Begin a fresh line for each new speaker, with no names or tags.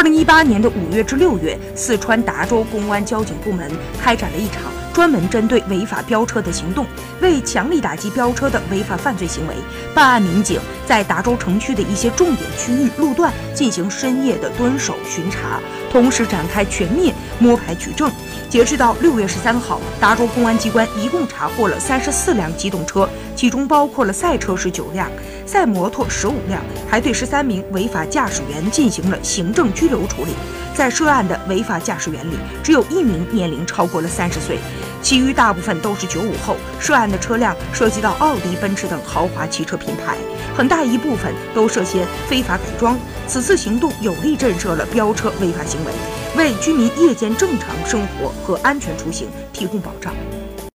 二零一八年的五月至六月，四川达州公安交警部门开展了一场。专门针对违法飙车的行动，为强力打击飙车的违法犯罪行为，办案民警在达州城区的一些重点区域路段进行深夜的蹲守巡查，同时展开全面摸排取证。截止到六月十三号，达州公安机关一共查获了三十四辆机动车，其中包括了赛车十九辆，赛摩托十五辆，还对十三名违法驾驶员进行了行政拘留处理。在涉案的违法驾驶员里，只有一名年龄超过了三十岁，其余大部分都是九五后。涉案的车辆涉及到奥迪、奔驰等豪华汽车品牌，很大一部分都涉嫌非法改装。此次行动有力震慑了飙车违法行为，为居民夜间正常生活和安全出行提供保障。